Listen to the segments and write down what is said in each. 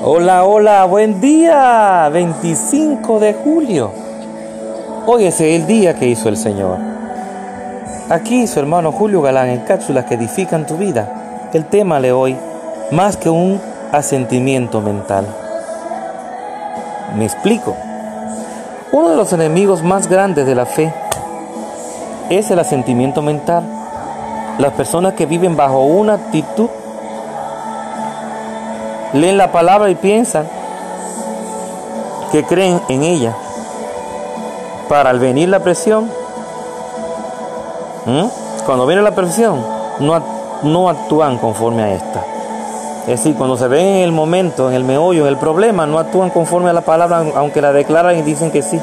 Hola, hola, buen día, 25 de julio. Hoy es el día que hizo el Señor. Aquí su hermano Julio Galán en cápsulas que edifican tu vida. El tema de hoy, más que un asentimiento mental. Me explico. Uno de los enemigos más grandes de la fe es el asentimiento mental. Las personas que viven bajo una actitud leen la palabra y piensan que creen en ella. Para al venir la presión, cuando viene la presión, no, no actúan conforme a esta. Es decir, cuando se ven en el momento, en el meollo, en el problema, no actúan conforme a la palabra, aunque la declaran y dicen que sí.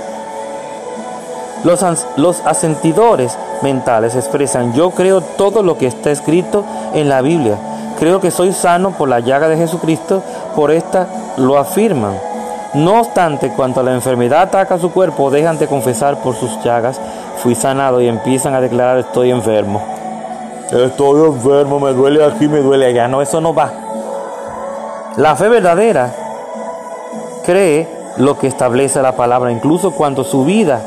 Los, los asentidores mentales expresan, yo creo todo lo que está escrito en la Biblia Creo que soy sano por la llaga de Jesucristo, por esta lo afirman. No obstante, cuando la enfermedad ataca su cuerpo, dejan de confesar por sus llagas, fui sanado y empiezan a declarar estoy enfermo. Estoy enfermo, me duele aquí, me duele allá. No, eso no va. La fe verdadera cree lo que establece la palabra, incluso cuando su vida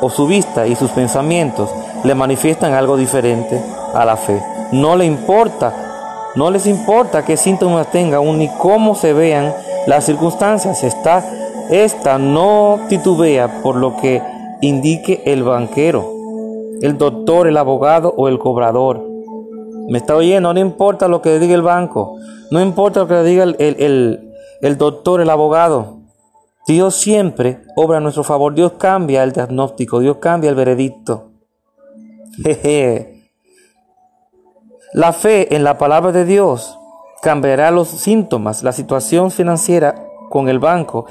o su vista y sus pensamientos le manifiestan algo diferente a la fe. No le importa no les importa qué síntomas tengan ni cómo se vean las circunstancias. Esta, esta no titubea por lo que indique el banquero, el doctor, el abogado o el cobrador. ¿Me está oyendo? No importa lo que diga el banco. No importa lo que diga el, el, el doctor, el abogado. Dios siempre obra a nuestro favor. Dios cambia el diagnóstico. Dios cambia el veredicto. Jeje. La fe en la palabra de Dios cambiará los síntomas, la situación financiera con el banco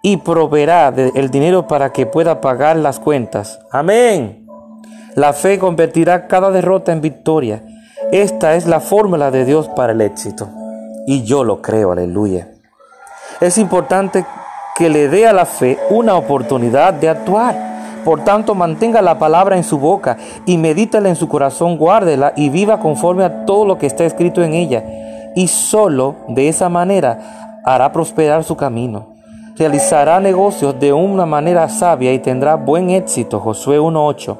y proveerá el dinero para que pueda pagar las cuentas. Amén. La fe convertirá cada derrota en victoria. Esta es la fórmula de Dios para el éxito. Y yo lo creo, aleluya. Es importante que le dé a la fe una oportunidad de actuar. Por tanto, mantenga la palabra en su boca y medítala en su corazón, guárdela y viva conforme a todo lo que está escrito en ella. Y solo de esa manera hará prosperar su camino. Realizará negocios de una manera sabia y tendrá buen éxito. Josué 1.8.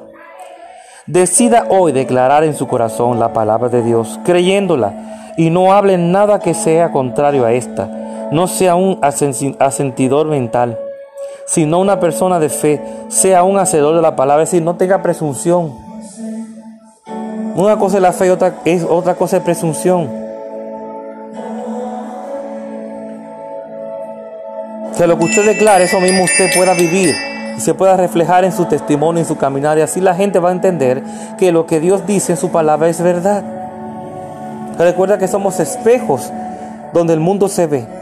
Decida hoy declarar en su corazón la palabra de Dios, creyéndola, y no hable nada que sea contrario a esta. No sea un asentidor mental sino una persona de fe, sea un hacedor de la palabra, es decir, no tenga presunción. Una cosa es la fe y otra, es, otra cosa es presunción. Que lo que usted declare, eso mismo usted pueda vivir y se pueda reflejar en su testimonio, en su caminar, y así la gente va a entender que lo que Dios dice en su palabra es verdad. Recuerda que somos espejos donde el mundo se ve.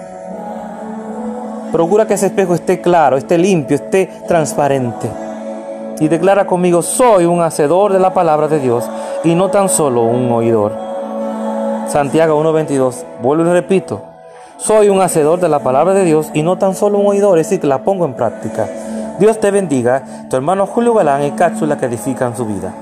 Procura que ese espejo esté claro, esté limpio, esté transparente. Y declara conmigo, soy un hacedor de la palabra de Dios y no tan solo un oidor. Santiago 1.22, vuelvo y repito, soy un hacedor de la palabra de Dios y no tan solo un oidor, es decir, que la pongo en práctica. Dios te bendiga, tu hermano Julio Galán y cápsula que edifican su vida.